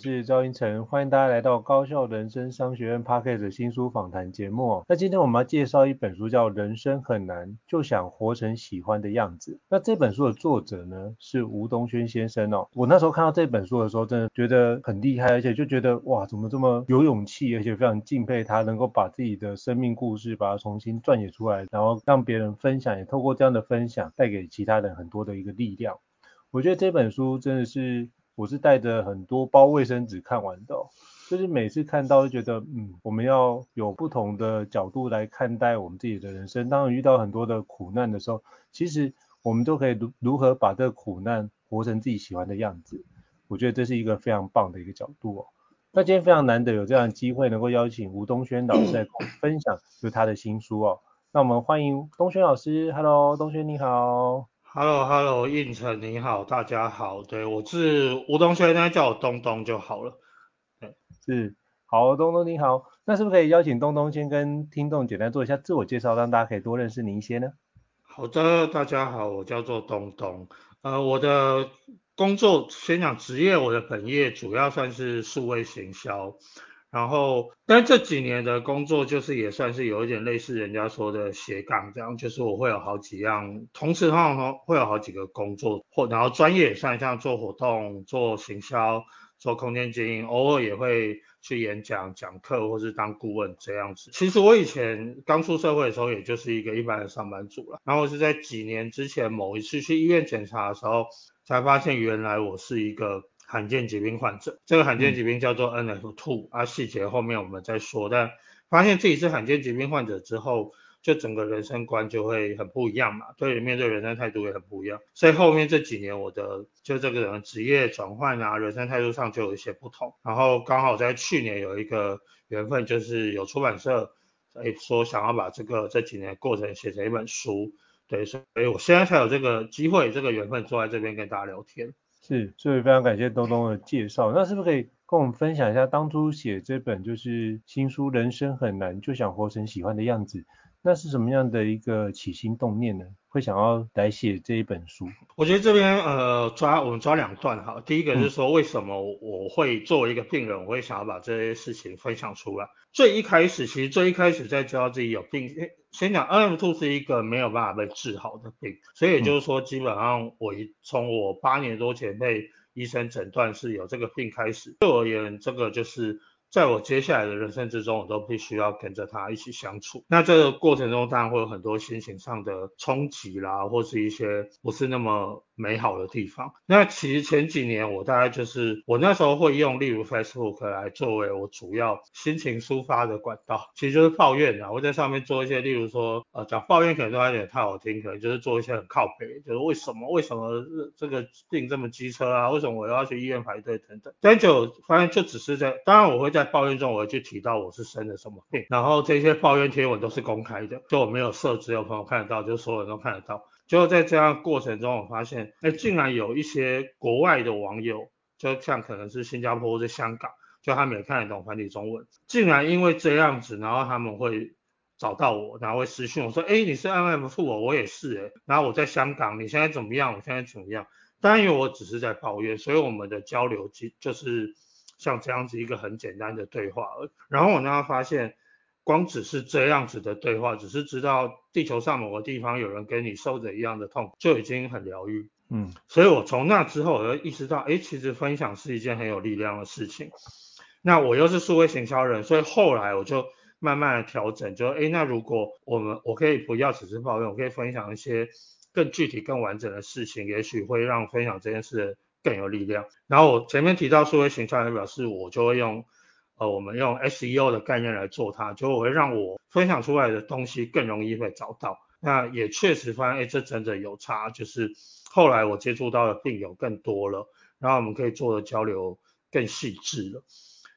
是赵英成，欢迎大家来到高校人生商学院 Podcast 新书访谈节目。那今天我们要介绍一本书，叫《人生很难，就想活成喜欢的样子》。那这本书的作者呢，是吴东轩先生哦。我那时候看到这本书的时候，真的觉得很厉害，而且就觉得哇，怎么这么有勇气，而且非常敬佩他，能够把自己的生命故事把它重新撰写出来，然后让别人分享，也透过这样的分享，带给其他人很多的一个力量。我觉得这本书真的是。我是带着很多包卫生纸看完的，就是每次看到就觉得，嗯，我们要有不同的角度来看待我们自己的人生。当遇到很多的苦难的时候，其实我们都可以如如何把这个苦难活成自己喜欢的样子。我觉得这是一个非常棒的一个角度哦。那今天非常难得有这样的机会能够邀请吴东轩老师来分享，就是他的新书哦。那我们欢迎东轩老师，Hello，东轩你好。Hello，Hello，胤丞你好，大家好，对，我是吴东轩，大家叫我东东就好了。对，是，好，东东你好，那是不是可以邀请东东先跟听众简单做一下自我介绍，让大家可以多认识您一些呢？好的，大家好，我叫做东东，呃，我的工作先讲职业，我的本业主要算是数位行销。然后，但这几年的工作就是也算是有一点类似人家说的斜杠这样，就是我会有好几样，同时通常会有好几个工作，或然后专业也算像做活动、做行销、做空间经营，偶尔也会去演讲、讲课或是当顾问这样子。其实我以前刚出社会的时候，也就是一个一般的上班族了。然后是在几年之前某一次去医院检查的时候，才发现原来我是一个。罕见疾病患者，这个罕见疾病叫做 NF2，啊，细节后面我们再说。但发现自己是罕见疾病患者之后，就整个人生观就会很不一样嘛，对，面对人生态度也很不一样。所以后面这几年我的就这个人职业转换啊，人生态度上就有一些不同。然后刚好在去年有一个缘分，就是有出版社诶说想要把这个这几年的过程写成一本书，对，所以我现在才有这个机会，这个缘分坐在这边跟大家聊天。是，所以非常感谢东东的介绍。那是不是可以跟我们分享一下当初写这本就是新书《人生很难，就想活成喜欢的样子》，那是什么样的一个起心动念呢？会想要来写这一本书？我觉得这边呃抓我们抓两段哈。第一个是说为什么我会作为一个病人，我会想要把这些事情分享出来。最一开始，其实最一开始在知道自己有病。先讲 NF2 是一个没有办法被治好的病，所以也就是说，基本上我一从我八年多前被医生诊断是有这个病开始，对我而言，这个就是。在我接下来的人生之中，我都必须要跟着他一起相处。那这个过程中，当然会有很多心情上的冲击啦，或是一些不是那么美好的地方。那其实前几年，我大概就是我那时候会用，例如 Facebook 来作为我主要心情抒发的管道，其实就是抱怨啊。我在上面做一些，例如说，呃，讲抱怨可能都有点太好听，可能就是做一些很靠北，就是为什么为什么这个病这么机车啊？为什么我要去医院排队等等。但就发现就只是在，当然我会在。抱怨中，我会去提到我是生了什么病，然后这些抱怨贴文都是公开的，就我没有设置，有朋友看得到，就所有人都看得到。就在这样过程中，我发现，哎，竟然有一些国外的网友，就像可能是新加坡或者香港，就他们也看得懂繁体中文，竟然因为这样子，然后他们会找到我，然后会私讯我说，哎，你是 NF2 我，我也是哎，然后我在香港，你现在怎么样？我现在怎么样？当然，因为我只是在抱怨，所以我们的交流就就是。像这样子一个很简单的对话，然后我呢发现，光只是这样子的对话，只是知道地球上某个地方有人跟你受着一样的痛，就已经很疗愈。嗯，所以我从那之后，我就意识到，哎，其实分享是一件很有力量的事情。那我又是数位行销人，所以后来我就慢慢的调整，就，哎，那如果我们我可以不要只是抱怨，我可以分享一些更具体、更完整的事情，也许会让分享这件事更有力量。然后我前面提到数位行销，表示我就会用呃，我们用 SEO 的概念来做它，就会让我分享出来的东西更容易被找到。那也确实发现，哎，这真的有差。就是后来我接触到的病友更多了，然后我们可以做的交流更细致了。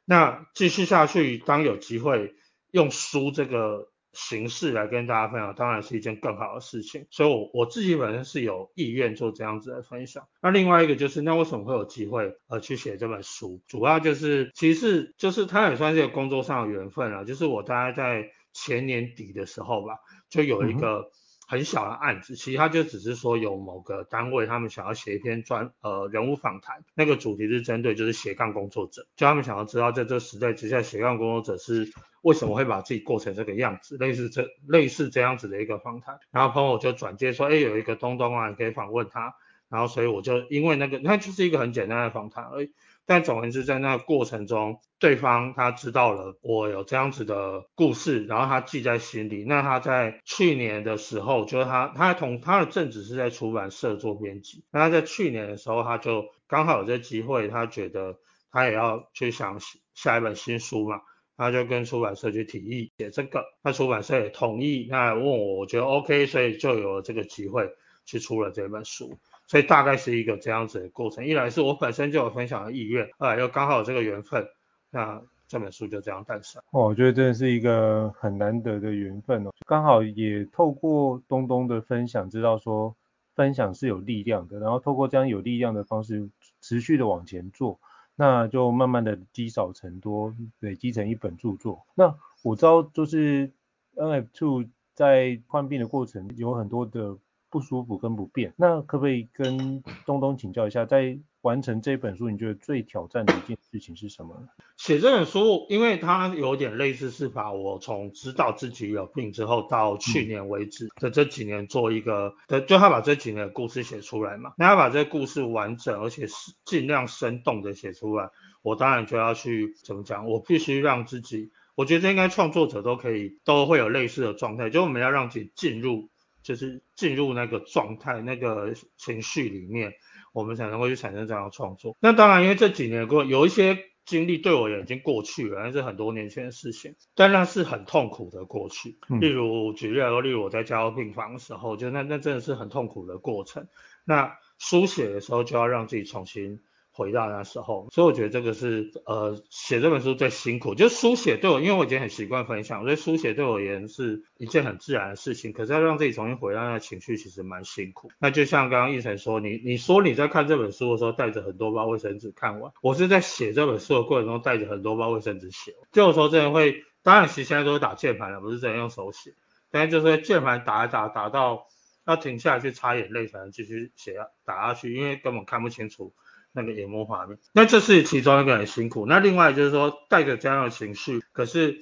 那继续下去，当有机会用书这个形式来跟大家分享，当然是一件更好的事情。所以我，我我自己本身是有意愿做这样子的分享。那另外一个就是，那为什么会有机会呃去写这本书？主要就是，其实就是它也算是一个工作上的缘分了。就是我大概在前年底的时候吧，就有一个很小的案子，其实他就只是说有某个单位他们想要写一篇专呃人物访谈，那个主题是针对就是斜杠工作者，就他们想要知道在这时代之下斜杠工作者是。为什么会把自己过成这个样子？类似这类似这样子的一个访谈，然后朋友就转接说，哎，有一个东东啊，你可以访问他。然后所以我就因为那个，那就是一个很简单的访谈而已。但总而言之，在那个过程中，对方他知道了我有这样子的故事，然后他记在心里。那他在去年的时候，就是他他同他的正职是在出版社做编辑。那他在去年的时候，他就刚好有这机会，他觉得他也要去想下一本新书嘛。他就跟出版社去提议写这个，那出版社也同意，那问我，我觉得 OK，所以就有了这个机会去出了这本书，所以大概是一个这样子的过程。一来是我本身就有分享的意愿，二来又刚好有这个缘分，那这本书就这样诞生。哦，我觉得真的是一个很难得的缘分哦，刚好也透过东东的分享，知道说分享是有力量的，然后透过这样有力量的方式，持续的往前做。那就慢慢的积少成多，累积成一本著作。那我知道就是 NF2 在患病的过程有很多的不舒服跟不便，那可不可以跟东东请教一下，在完成这本书，你觉得最挑战的一件事情是什么？写这本书，因为它有点类似是把我从知道自己有病之后到去年为止的这几年做一个，的、嗯、就他把这几年的故事写出来嘛。那他把这个故事完整而且是尽量生动的写出来，我当然就要去怎么讲，我必须让自己，我觉得应该创作者都可以都会有类似的状态，就我们要让自己进入，就是进入那个状态那个情绪里面。我们才能够去产生这样的创作。那当然，因为这几年过，有一些经历对我也已经过去了，那是很多年前的事情。但那是很痛苦的过去。例如举例来说，例如我在加护病房的时候，就那那真的是很痛苦的过程。那书写的时候就要让自己重新。回到那时候，所以我觉得这个是呃写这本书最辛苦，就是书写对我，因为我已经很习惯分享，所以书写对我而言是一件很自然的事情。可是要让自己重新回到那情绪，其实蛮辛苦。那就像刚刚奕成说，你你说你在看这本书的时候带着很多包卫生纸看完，我是在写这本书的过程中带着很多包卫生纸写。就有时候真的会，当然其实现在都是打键盘了，不是真的用手写，但是就是键盘打一打，打到要停下来去擦眼泪才能继续写打下去，因为根本看不清楚。那个荧幕画面，那这是其中一个很辛苦。那另外就是说，带着这样的情绪，可是，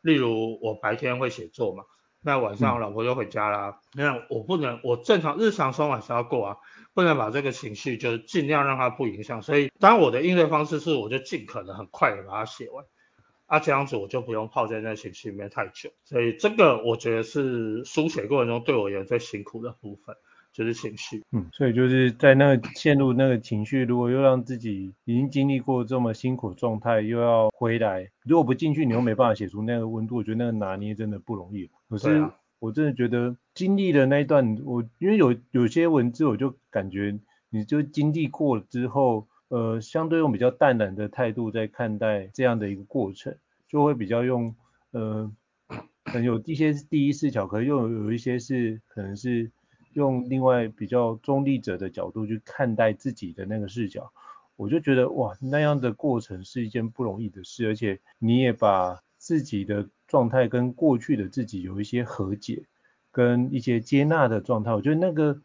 例如我白天会写作嘛，那晚上我老婆就回家啦，那、嗯、我不能，我正常日常生活还是要过啊，不能把这个情绪就尽量让它不影响。所以，当我的应对方式是，我就尽可能很快的把它写完，啊，这样子我就不用泡在那情绪里面太久。所以，这个我觉得是书写过程中对我也最辛苦的部分。就是情绪，嗯，所以就是在那个陷入那个情绪，如果又让自己已经经历过这么辛苦状态，又要回来，如果不进去，你又没办法写出那个温度，我觉得那个拿捏真的不容易。可是我真的觉得经历了那一段，我因为有有些文字，我就感觉你就经历过之后，呃，相对用比较淡然的态度在看待这样的一个过程，就会比较用，呃，可能有一些是第一视角，可能又有一些是可能是。用另外比较中立者的角度去看待自己的那个视角，我就觉得哇，那样的过程是一件不容易的事，而且你也把自己的状态跟过去的自己有一些和解，跟一些接纳的状态，我觉得那个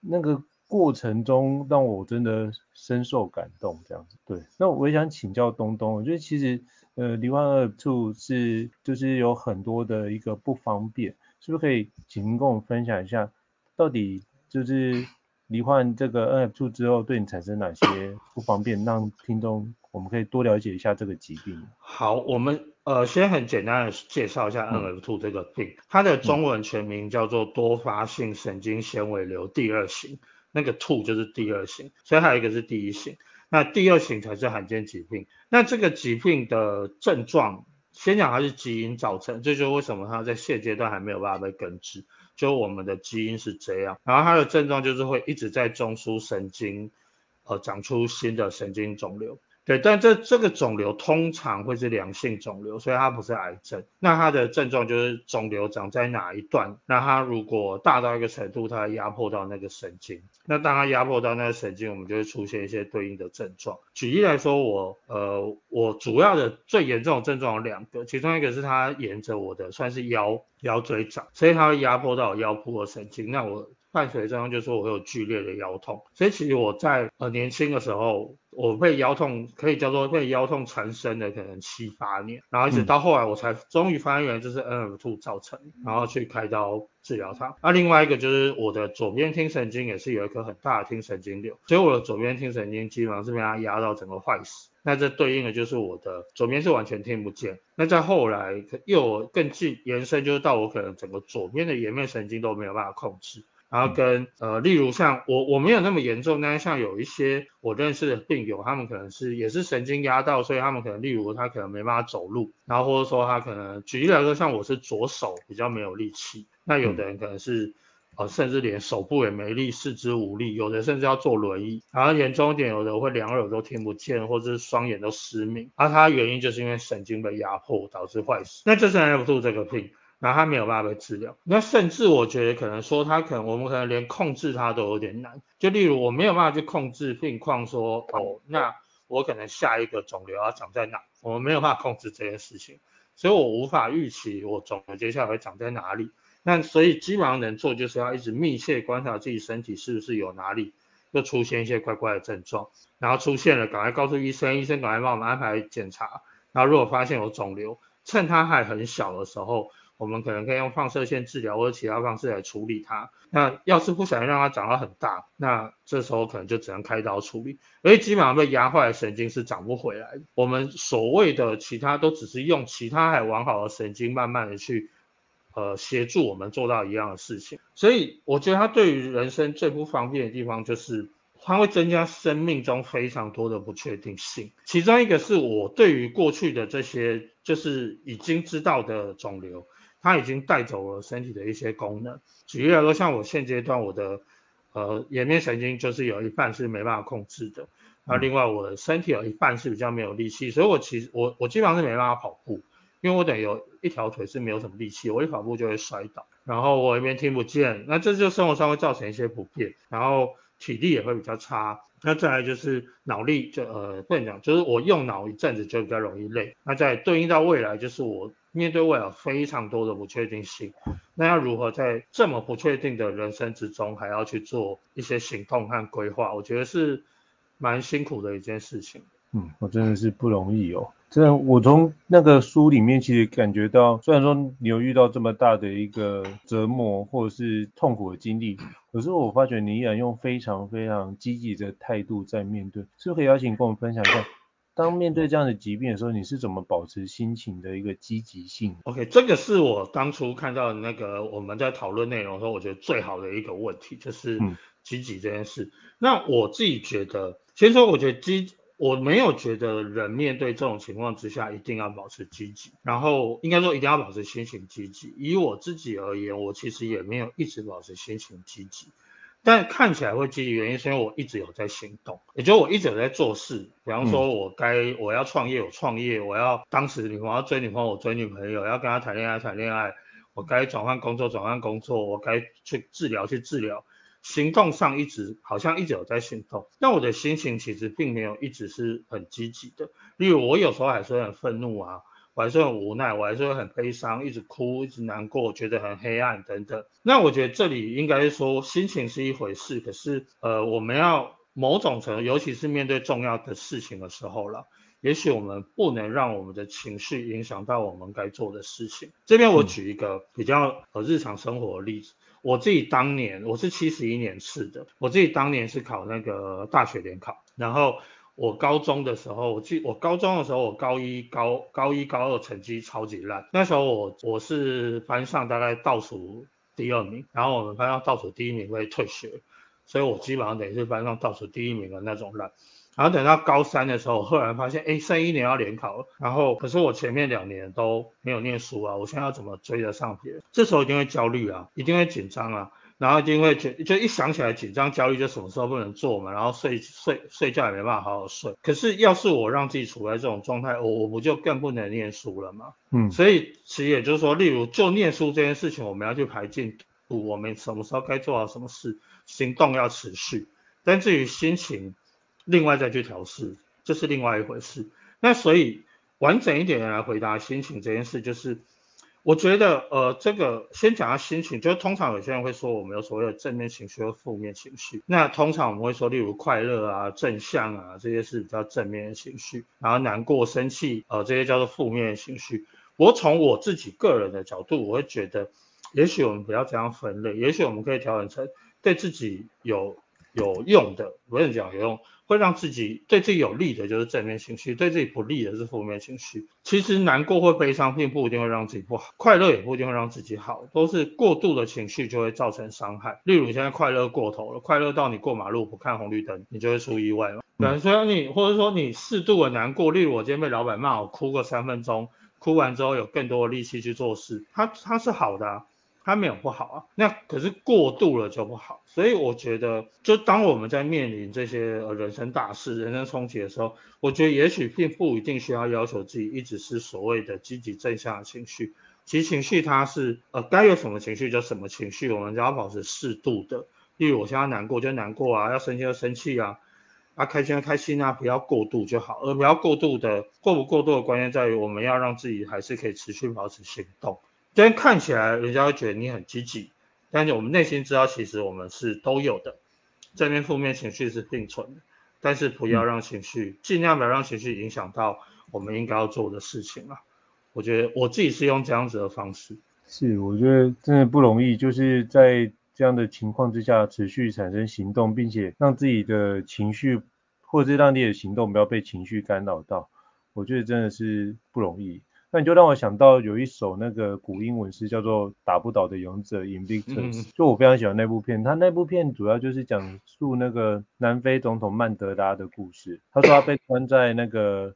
那个过程中让我真的深受感动，这样子。对，那我也想请教东东，我觉得其实呃罹患二处是就是有很多的一个不方便，是不是可以请您跟我分享一下？到底就是罹患这个 NF2 之后，对你产生哪些不方便？让听众我们可以多了解一下这个疾病。好，我们呃先很简单的介绍一下 NF2 这个病，嗯、它的中文全名叫做多发性神经纤维瘤第二型，那个 two 就是第二型，所以还有一个是第一型。那第二型才是罕见疾病。那这个疾病的症状，先讲它是基因造成，这就是为什么它在现阶段还没有办法被根治，就我们的基因是这样。然后它的症状就是会一直在中枢神经，呃，长出新的神经肿瘤。对，但这这个肿瘤通常会是良性肿瘤，所以它不是癌症。那它的症状就是肿瘤长在哪一段？那它如果大到一个程度，它会压迫到那个神经。那当它压迫到那个神经，我们就会出现一些对应的症状。举例来说，我呃，我主要的最严重的症状有两个，其中一个是它沿着我的算是腰腰椎长，所以它会压迫到我腰部的神经。那我伴随症状就是我会有剧烈的腰痛。所以其实我在呃年轻的时候。我被腰痛可以叫做被腰痛缠身的，可能七八年，然后一直到后来我才终于发现原来就是 NF2 造成，然后去开刀治疗它。那、另外一个就是我的左边听神经也是有一颗很大的听神经瘤，所以我的左边听神经基本上是被它压到整个坏死。那这对应的就是我的左边是完全听不见。那在后来又更近延伸，就是到我可能整个左边的颜面神经都没有办法控制。然后跟呃，例如像我我没有那么严重，但是像有一些我认识的病友，他们可能是也是神经压到，所以他们可能例如他可能没办法走路，然后或者说他可能举例来说，像我是左手比较没有力气，那有的人可能是呃甚至连手部也没力，四肢无力，有的甚至要坐轮椅，然后严重一点，有的会两耳都听不见，或者是双眼都失明，而它原因就是因为神经被压迫导致坏死，那这是 NF2 这个病。然后他没有办法被治疗，那甚至我觉得可能说他可能我们可能连控制他都有点难，就例如我没有办法去控制病况说哦，那我可能下一个肿瘤要长在哪，我们没有办法控制这件事情，所以我无法预期我肿瘤接下来会长在哪里。那所以基本上能做就是要一直密切观察自己身体是不是有哪里又出现一些怪怪的症状，然后出现了赶快告诉医生，医生赶快帮我们安排检查，然后如果发现有肿瘤，趁它还很小的时候。我们可能可以用放射线治疗或者其他方式来处理它。那要是不想让它长得很大，那这时候可能就只能开刀处理。因为基本上被压坏的神经是长不回来。我们所谓的其他都只是用其他还完好的神经，慢慢的去呃协助我们做到一样的事情。所以我觉得它对于人生最不方便的地方就是。它会增加生命中非常多的不确定性，其中一个是我对于过去的这些就是已经知道的肿瘤，它已经带走了身体的一些功能。举例来说，像我现阶段我的呃颜面神经就是有一半是没办法控制的，那另外我的身体有一半是比较没有力气，所以我其实我我基本上是没办法跑步，因为我等于有一条腿是没有什么力气，我一跑步就会摔倒，然后我一边听不见，那这就生活上会造成一些不便，然后。体力也会比较差，那再来就是脑力就呃不能讲，就是我用脑一阵子就比较容易累。那再对应到未来，就是我面对未来非常多的不确定性，那要如何在这么不确定的人生之中，还要去做一些行动和规划，我觉得是蛮辛苦的一件事情。嗯，我真的是不容易哦。真的，我从那个书里面其实感觉到，虽然说你有遇到这么大的一个折磨或者是痛苦的经历，可是我发觉你依然用非常非常积极的态度在面对。是不是可以邀请跟我们分享一下，当面对这样的疾病的时候，你是怎么保持心情的一个积极性？OK，这个是我当初看到那个我们在讨论内容的时候，我觉得最好的一个问题就是积极这件事。嗯、那我自己觉得，先说我觉得积。我没有觉得人面对这种情况之下一定要保持积极，然后应该说一定要保持心情积极。以我自己而言，我其实也没有一直保持心情积极，但看起来会积极原因是因为我一直有在行动，也就是我一直有在做事。比方说我该我要创业，我创业；我要当时女朋友追女朋友，我追女朋友；要跟她谈恋爱，谈恋爱；我该转换工作，转换工作；我该去治疗，去治疗。行动上一直好像一直有在行动，但我的心情其实并没有一直是很积极的。例如我有时候还是很愤怒啊，我还是很无奈，我还是会很悲伤，一直哭，一直难过，觉得很黑暗等等。那我觉得这里应该是说心情是一回事，可是呃我们要某种程度，尤其是面对重要的事情的时候了，也许我们不能让我们的情绪影响到我们该做的事情。这边我举一个比较呃日常生活的例子。我自己当年我是七十一年次的，我自己当年是考那个大学联考，然后我高中的时候，我记我高中的时候，我高一高高一高二成绩超级烂，那时候我我是班上大概倒数第二名，然后我们班上倒数第一名会退学，所以我基本上等于是班上倒数第一名的那种烂。然后等到高三的时候，我忽然发现，哎，剩一年要联考，然后可是我前面两年都没有念书啊，我现在要怎么追得上别人？这时候一定会焦虑啊，一定会紧张啊。然后一定会觉，就一想起来紧张焦虑，就什么时候不能做嘛，然后睡睡睡觉也没办法好好睡。可是要是我让自己处在这种状态，我我不就更不能念书了吗？嗯，所以其实也就是说，例如就念书这件事情，我们要去排进度，我们什么时候该做好什么事，行动要持续。但至于心情，另外再去调试，这是另外一回事。那所以完整一点的来回答心情这件事，就是。我觉得，呃，这个先讲下心情，就是通常有些人会说我们有所谓的正面情绪和负面情绪。那通常我们会说，例如快乐啊、正向啊，这些是比较正面的情绪，然后难过、生气，呃，这些叫做负面情绪。我从我自己个人的角度，我会觉得，也许我们不要这样分类，也许我们可以调整成对自己有有用的，不是讲有用。会让自己对自己有利的就是正面情绪，对自己不利的是负面情绪。其实难过或悲伤并不一定会让自己不好，快乐也不一定会让自己好，都是过度的情绪就会造成伤害。例如你现在快乐过头了，快乐到你过马路不看红绿灯，你就会出意外嘛。对，所以你或者说你适度的难过，例如我今天被老板骂，我哭个三分钟，哭完之后有更多的力气去做事，它它是好的啊。它没有不好啊，那可是过度了就不好，所以我觉得，就当我们在面临这些呃人生大事、人生冲击的时候，我觉得也许并不一定需要要求自己一直是所谓的积极正向的情绪，其实情绪它是呃该有什么情绪就什么情绪，我们只要保持适度的，例如我现在难过就难过啊，要生气就生气啊，啊开心就开心啊，不要过度就好，而不要过度的过不过度的关键在于我们要让自己还是可以持续保持行动。虽然看起来人家会觉得你很积极，但是我们内心知道，其实我们是都有的，正面负面情绪是并存的，但是不要让情绪，尽量不要让情绪影响到我们应该要做的事情啊。我觉得我自己是用这样子的方式。是，我觉得真的不容易，就是在这样的情况之下持续产生行动，并且让自己的情绪，或者是让你的行动不要被情绪干扰到，我觉得真的是不容易。那你就让我想到有一首那个古英文诗叫做《打不倒的勇者》（Invictus），就我非常喜欢那部片。他那部片主要就是讲述那个南非总统曼德拉的故事。他说他被关在那个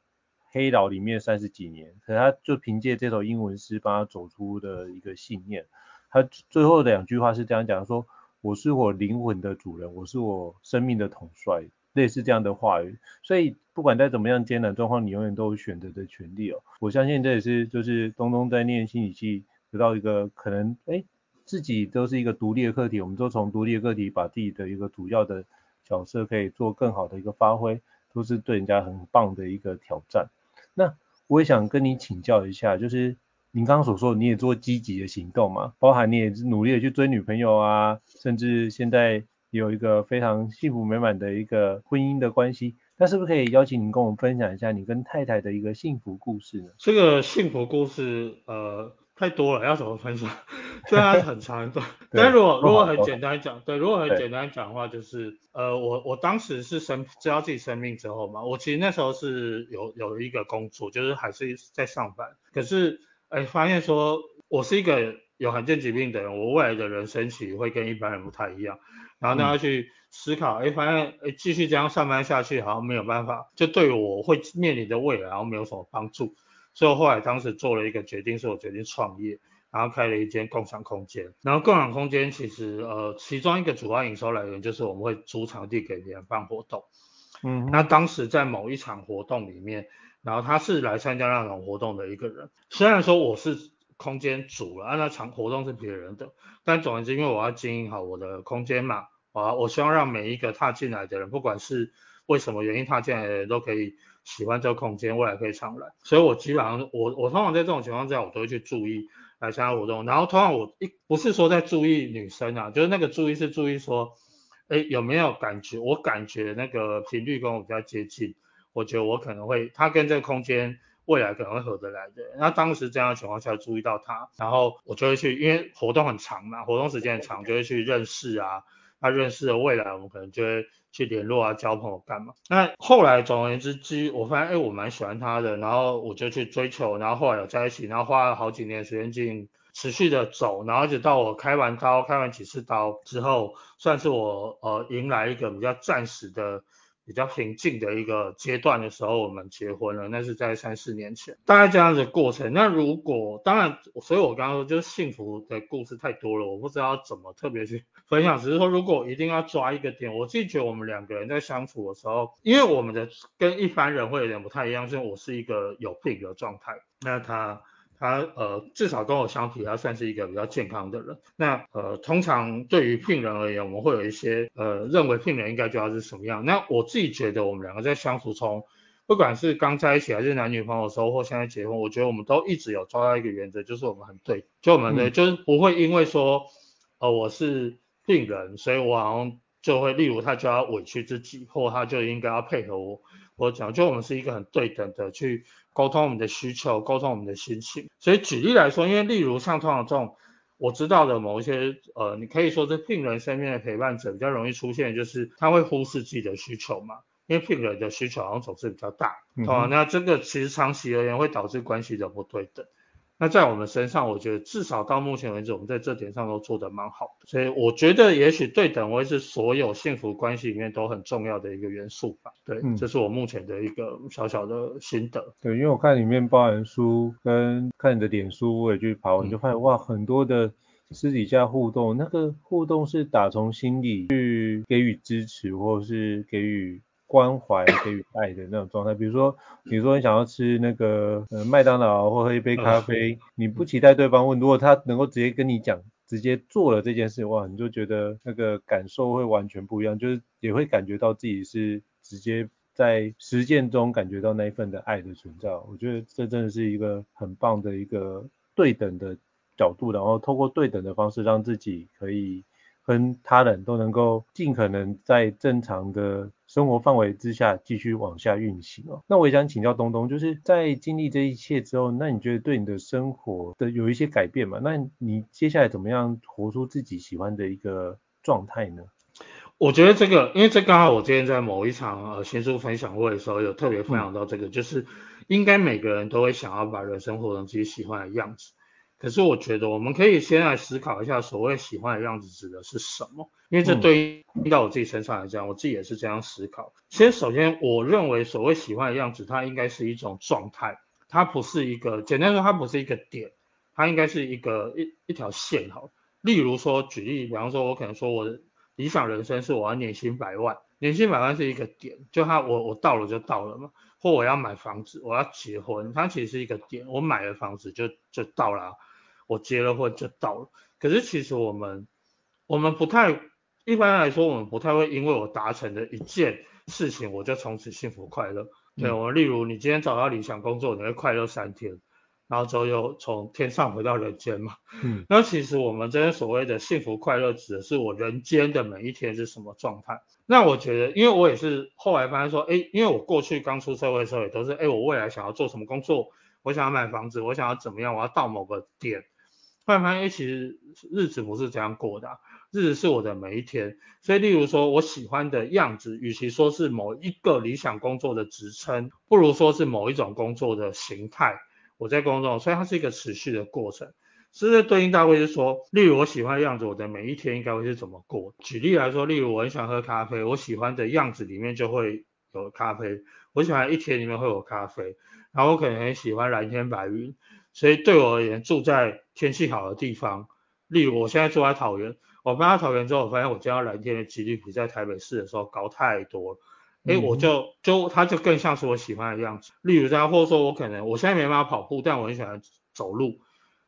黑牢里面三十几年，可是他就凭借这首英文诗帮他走出的一个信念。他最后两句话是这样讲说：“我是我灵魂的主人，我是我生命的统帅。”类似这样的话语，所以不管在怎么样艰难状况，你永远都有选择的权利哦。我相信这也是就是东东在念心理系得到一个可能，哎，自己都是一个独立的个体，我们都从独立的个体把自己的一个主要的角色可以做更好的一个发挥，都是对人家很棒的一个挑战。那我也想跟你请教一下，就是您刚刚所说，你也做积极的行动嘛，包含你也努力的去追女朋友啊，甚至现在。有一个非常幸福美满的一个婚姻的关系，那是不是可以邀请你跟我们分享一下你跟太太的一个幸福故事呢？这个幸福故事呃太多了，要怎么分享？虽然很长一段，但如果如果很简单讲，对，如果很简单讲的话，就是呃我我当时是生知道自己生病之后嘛，我其实那时候是有有一个工作，就是还是在上班，可是哎发现说我是一个有罕见疾病的人，我未来的人生其实会跟一般人不太一样。然后大家去思考，哎、嗯，发现哎，继续这样上班下去好像没有办法，就对我会面临的未来，然后没有什么帮助。所以我后来当时做了一个决定，是我决定创业，然后开了一间共享空间。然后共享空间其实呃，其中一个主要营收来源就是我们会租场地给别人办活动。嗯，那当时在某一场活动里面，然后他是来参加那种活动的一个人，虽然说我是空间主了，啊，那场活动是别人的，但总而言之，因为我要经营好我的空间嘛，啊，我希望让每一个踏进来的人，不管是为什么原因踏进来的人都可以喜欢这个空间，未来可以常来，所以我基本上我我通常在这种情况下，我都会去注意来参加活动，然后通常我一不是说在注意女生啊，就是那个注意是注意说，哎，有没有感觉，我感觉那个频率跟我比较接近，我觉得我可能会，他跟这个空间。未来可能会合得来的，那当时这样的情况下注意到他，然后我就会去，因为活动很长嘛，活动时间很长，就会去认识啊，他认识了未来我们可能就会去联络啊，交朋友干嘛。那后来总而言之，基于我发现，哎，我蛮喜欢他的，然后我就去追求，然后后来有在一起，然后花了好几年时间进持续的走，然后一直到我开完刀，开完几次刀之后，算是我呃迎来一个比较暂时的。比较平静的一个阶段的时候，我们结婚了，那是在三四年前，大概这样子的过程。那如果当然，所以我刚刚说就是幸福的故事太多了，我不知道怎么特别去分享。只是说，如果一定要抓一个点，我自己觉得我们两个人在相处的时候，因为我们的跟一般人会有点不太一样，是我是一个有病的状态，那他。他呃，至少跟我相比，他算是一个比较健康的人。那呃，通常对于病人而言，我们会有一些呃，认为病人应该就要是什么样。那我自己觉得，我们两个在相处中，不管是刚在一起还是男女朋友的时候，或现在结婚，我觉得我们都一直有抓到一个原则，就是我们很对，就我们对，嗯、就是不会因为说，呃，我是病人，所以我好像就会，例如他就要委屈自己，或他就应该要配合我。我讲，就我们是一个很对等的去。沟通我们的需求，沟通我们的心情。所以举例来说，因为例如像通常这种我知道的某一些呃，你可以说是病人身边的陪伴者比较容易出现，就是他会忽视自己的需求嘛，因为病人的需求好像总是比较大，嗯、哦，那这个其实长期而言会导致关系的不对等。那在我们身上，我觉得至少到目前为止，我们在这点上都做得蛮好的。所以我觉得，也许对等会是所有幸福关系里面都很重要的一个元素吧。对，嗯、这是我目前的一个小小的心得。对，因为我看里面包含书跟看你的脸书，我也去跑，我就发现哇，很多的私底下互动，那个互动是打从心里去给予支持，或者是给予。关怀给予爱的那种状态，比如说，你说你想要吃那个呃麦当劳或喝一杯咖啡，你不期待对方问，如果他能够直接跟你讲，直接做了这件事，哇，你就觉得那个感受会完全不一样，就是也会感觉到自己是直接在实践中感觉到那一份的爱的存在。我觉得这真的是一个很棒的一个对等的角度，然后透过对等的方式让自己可以跟他人都能够尽可能在正常的。生活范围之下继续往下运行哦。那我也想请教东东，就是在经历这一切之后，那你觉得对你的生活的有一些改变吗？那你接下来怎么样活出自己喜欢的一个状态呢？我觉得这个，因为这刚好我今天在某一场呃新书分享会的时候有特别分享到这个，就是应该每个人都会想要把人生活成自己喜欢的样子。可是我觉得我们可以先来思考一下，所谓喜欢的样子指的是什么？因为这对应到我自己身上来讲，我自己也是这样思考。先首先，我认为所谓喜欢的样子，它应该是一种状态，它不是一个，简单说，它不是一个点，它应该是一个一一条线。好，例如说，举例，比方说，我可能说我的理想人生是我要年薪百万，年薪百万是一个点，就它我我到了就到了嘛。或我要买房子，我要结婚，它其实是一个点，我买了房子就就到了。我结了婚就到了，可是其实我们我们不太一般来说，我们不太会因为我达成的一件事情，我就从此幸福快乐。嗯、对，我例如你今天找到理想工作，你会快乐三天，然后之后又从天上回到人间嘛。嗯，那其实我们这些所谓的幸福快乐，指的是我人间的每一天是什么状态。那我觉得，因为我也是后来发现说，哎，因为我过去刚出社会的时候也都是，哎，我未来想要做什么工作，我想要买房子，我想要怎么样，我要到某个点。突然发现，其实日子不是这样过的，日子是我的每一天。所以，例如说我喜欢的样子，与其说是某一个理想工作的职称，不如说是某一种工作的形态。我在工作，所以它是一个持续的过程。是在对应大会是说，例如我喜欢的样子，我的每一天应该会是怎么过？举例来说，例如我很喜欢喝咖啡，我喜欢的样子里面就会有咖啡。我喜欢一天里面会有咖啡，然后我可能很喜欢蓝天白云。所以对我而言，住在天气好的地方，例如我现在住在桃园，我搬到桃园之后，我发现我见到蓝天的几率比在台北市的时候高太多了。哎、嗯，我就就它就更像是我喜欢的样子。例如这样，或者说我可能我现在没办法跑步，但我很喜欢走路，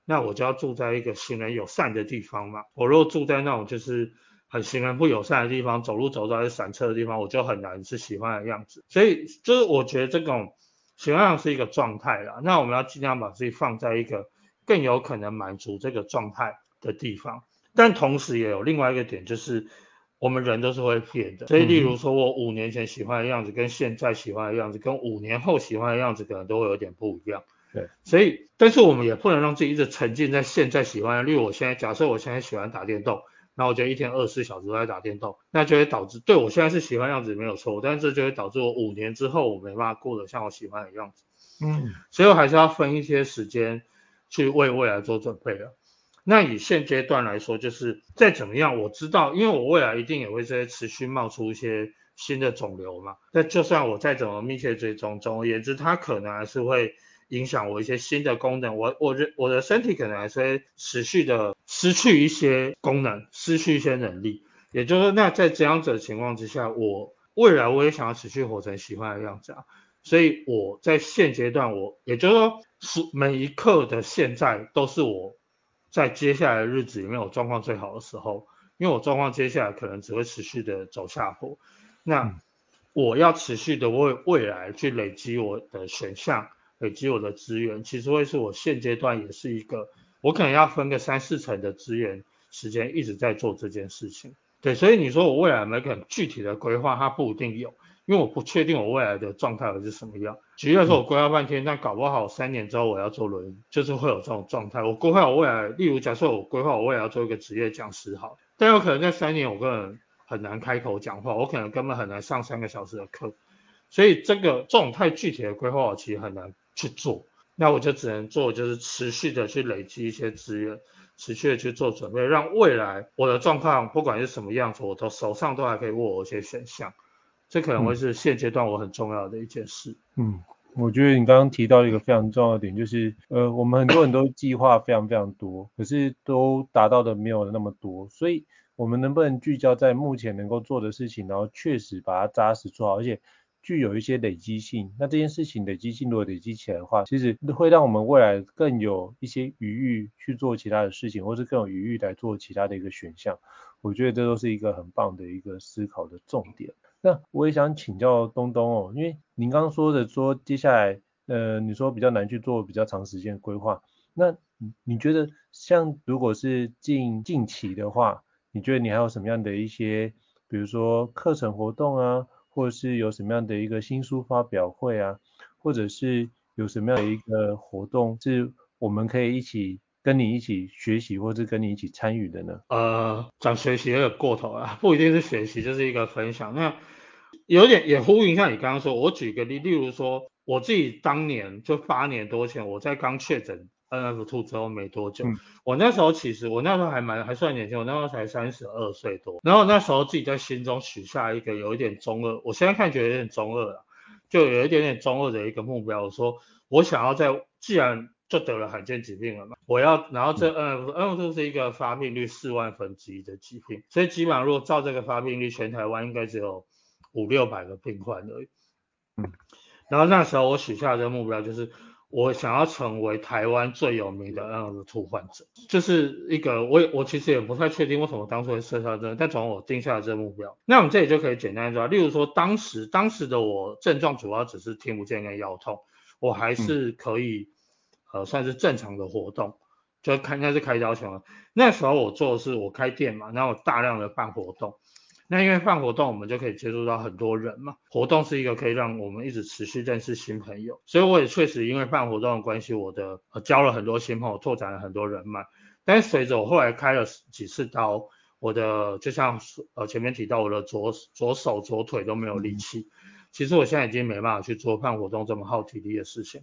那我就要住在一个行人友善的地方嘛。我如果住在那种就是很行人不友善的地方，走路走到是闪车的地方，我就很难是喜欢的样子。所以就是我觉得这种。喜欢上是一个状态啦，那我们要尽量把自己放在一个更有可能满足这个状态的地方，但同时也有另外一个点，就是我们人都是会变的，所以例如说我五年前喜欢的样子跟现在喜欢的样子，跟五年后喜欢的样子可能都会有点不一样。对，所以但是我们也不能让自己一直沉浸在现在喜欢的，例如我现在假设我现在喜欢打电动。那我就一天二十四小时都在打电动，那就会导致对我现在是喜欢样子没有错，但是这就会导致我五年之后我没办法过得像我喜欢的样子。嗯，所以我还是要分一些时间去为未来做准备了。那以现阶段来说，就是再怎么样，我知道，因为我未来一定也会在持续冒出一些新的肿瘤嘛。那就算我再怎么密切追踪，总而言之，它可能还是会影响我一些新的功能。我我的我的身体可能还是会持续的失去一些功能，失去一些能力。也就是说，那在这样子的情况之下，我未来我也想要持续活成喜欢的样子啊。所以我在现阶段我，我也就是说，是每一刻的现在都是我在接下来的日子里面我状况最好的时候，因为我状况接下来可能只会持续的走下坡。那我要持续的为未来去累积我的选项，累积我的资源，其实会是我现阶段也是一个，我可能要分个三四成的资源时间一直在做这件事情。对，所以你说我未来有没有可能具体的规划，它不一定有。因为我不确定我未来的状态会是什么样。举例来说，我规划半天，但搞不好三年之后我要做轮，就是会有这种状态。我规划我未来，例如假设我规划我未来要做一个职业讲师，好，但有可能在三年我根本很难开口讲话，我可能根本很难上三个小时的课。所以这个这种太具体的规划，我其实很难去做。那我就只能做，就是持续的去累积一些资源，持续的去做准备，让未来我的状况不管是什么样子，我都手上都还可以握有一些选项。这可能会是现阶段我很重要的一件事。嗯，我觉得你刚刚提到一个非常重要的点，就是呃，我们很多人都计划非常非常多，可是都达到的没有那么多，所以我们能不能聚焦在目前能够做的事情，然后确实把它扎实做好，而且具有一些累积性。那这件事情累积性如果累积起来的话，其实会让我们未来更有一些余裕去做其他的事情，或是更有余裕来做其他的一个选项。我觉得这都是一个很棒的一个思考的重点。那我也想请教东东哦，因为您刚刚说的说接下来，呃，你说比较难去做比较长时间的规划，那你觉得像如果是近近期的话，你觉得你还有什么样的一些，比如说课程活动啊，或者是有什么样的一个新书发表会啊，或者是有什么样的一个活动是我们可以一起跟你一起学习，或是跟你一起参与的呢？呃，讲学习有点过头了，不一定是学习，就是一个分享。那有点也呼应一下你刚刚说，我举个例，例如说我自己当年就八年多前，我在刚确诊 NF2 之后没多久，嗯、我那时候其实我那时候还蛮还算年轻，我那时候才三十二岁多，然后那时候自己在心中许下一个有一点中二，我现在看觉得有点中二了，就有一点点中二的一个目标，我说我想要在既然就得了罕见疾病了嘛，我要，然后这 NF2、嗯、NF2 是一个发病率四万分之一的疾病，所以基本上如果照这个发病率，全台湾应该只有五六百个病患而已。嗯，然后那时候我许下的这个目标就是，我想要成为台湾最有名的 NF2 患者，就是一个我我其实也不太确定为什么当初会设下这个，但从我定下了这个目标，那我们这里就可以简单说，例如说当时当时的我症状主要只是听不见跟腰痛，我还是可以。嗯呃，算是正常的活动，就开应该是开刀前了。那时候我做的是我开店嘛，然后我大量的办活动。那因为办活动，我们就可以接触到很多人嘛。活动是一个可以让我们一直持续认识新朋友，所以我也确实因为办活动的关系，我的呃交了很多新朋友，拓展了很多人脉。但是随着我后来开了几次刀，我的就像呃前面提到，我的左左手左腿都没有力气。其实我现在已经没办法去做办活动这么耗体力的事情。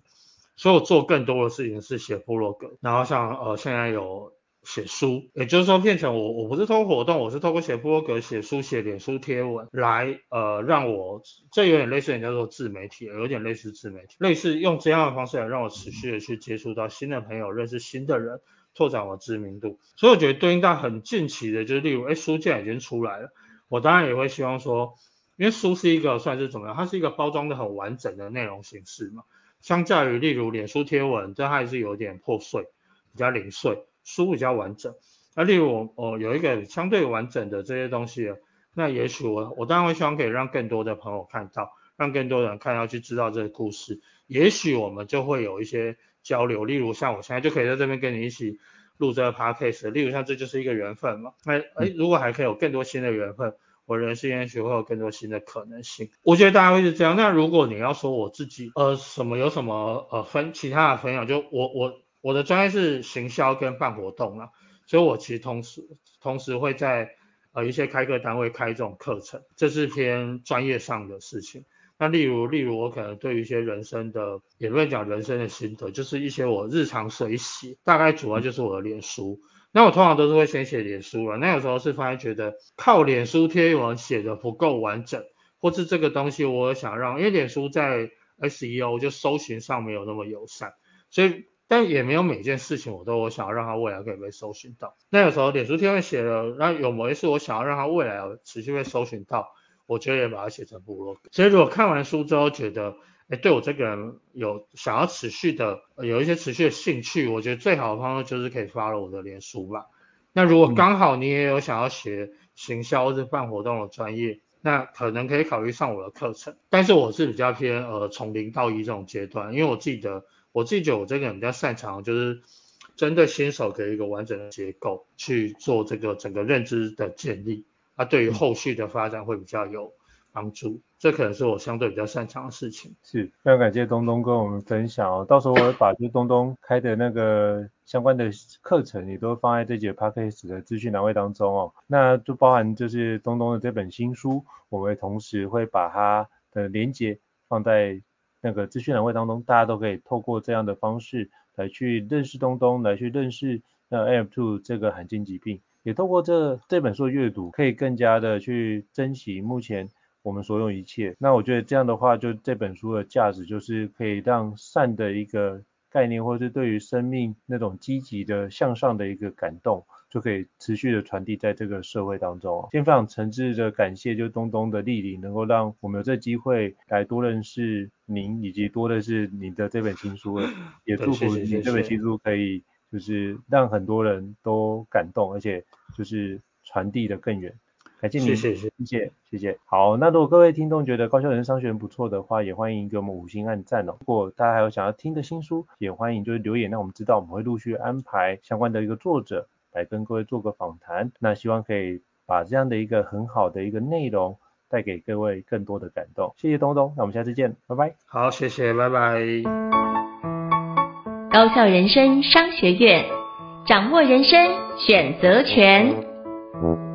所以我做更多的事情是写部落格，然后像呃现在有写书，也就是说变成我我不是通过活动，我是透过写部落格、写书、写脸书贴文来呃让我这有点类似人家说自媒体，有点类似自媒体，类似用这样的方式来让我持续的去接触到新的朋友，认识新的人，拓展我知名度。所以我觉得对应到很近期的，就是例如哎书既然已经出来了，我当然也会希望说，因为书是一个算是怎么样，它是一个包装的很完整的内容形式嘛。相较于例如脸书贴文，这还是有点破碎，比较零碎，书比较完整。那例如我哦有一个相对完整的这些东西，那也许我我当然会希望可以让更多的朋友看到，让更多人看到去知道这个故事，也许我们就会有一些交流。例如像我现在就可以在这边跟你一起录这个 podcast，例如像这就是一个缘分嘛。那哎如果还可以有更多新的缘分。我人生也许会有更多新的可能性，我觉得大家会是这样。那如果你要说我自己，呃，什么有什么呃分其他的分享，就我我我的专业是行销跟办活动啦，所以我其实同时同时会在呃一些开课单位开这种课程，这是偏专业上的事情。那例如例如我可能对于一些人生的，也不会讲人生的心得，就是一些我日常随写，大概主要就是我的脸书。那我通常都是会先写脸书了，那有时候是发现觉得靠脸书贴文写的不够完整，或是这个东西我想让，因为脸书在 SEO 就搜寻上没有那么友善，所以但也没有每件事情我都我想要让它未来可以被搜寻到。那有时候脸书贴文写了，那有某一次我想要让它未来持续被搜寻到，我觉得也把它写成部落。所以如果看完书之后觉得，哎，对我这个人有想要持续的有一些持续的兴趣，我觉得最好的方式就是可以 follow 我的脸书吧。那如果刚好你也有想要学行销或者办活动的专业，那可能可以考虑上我的课程。但是我是比较偏呃从零到一这种阶段，因为我记得我自己觉得我这个人比较擅长就是针对新手给一个完整的结构去做这个整个认知的建立，啊，对于后续的发展会比较有帮助，这可能是我相对比较擅长的事情。是，非常感谢东东跟我们分享哦。到时候我会把就东东开的那个相关的课程，也都放在这节 podcast 的资讯栏位当中哦。那就包含就是东东的这本新书，我们同时会把它的连接放在那个资讯栏位当中，大家都可以透过这样的方式来去认识东东，来去认识那 ALPS2 这个罕见疾病，也透过这这本书的阅读，可以更加的去珍惜目前。我们所用一切，那我觉得这样的话，就这本书的价值就是可以让善的一个概念，或者是对于生命那种积极的向上的一个感动，就可以持续的传递在这个社会当中。今天非常诚挚的感谢，就东东的莅临，能够让我们有这机会来多认识您，以及多认识您的这本新书，也祝福您这本新书可以就是让很多人都感动，而且就是传递的更远。感谢您，谢谢谢谢谢谢。好，那如果各位听众觉得高校人生商学院不错的话，也欢迎给我们五星按赞哦。如果大家还有想要听的新书，也欢迎就是留言让我们知道，我们会陆续安排相关的一个作者来跟各位做个访谈。那希望可以把这样的一个很好的一个内容带给各位更多的感动。谢谢东东，那我们下次见，拜拜。好，谢谢，拜拜。高校人生商学院，掌握人生选择权。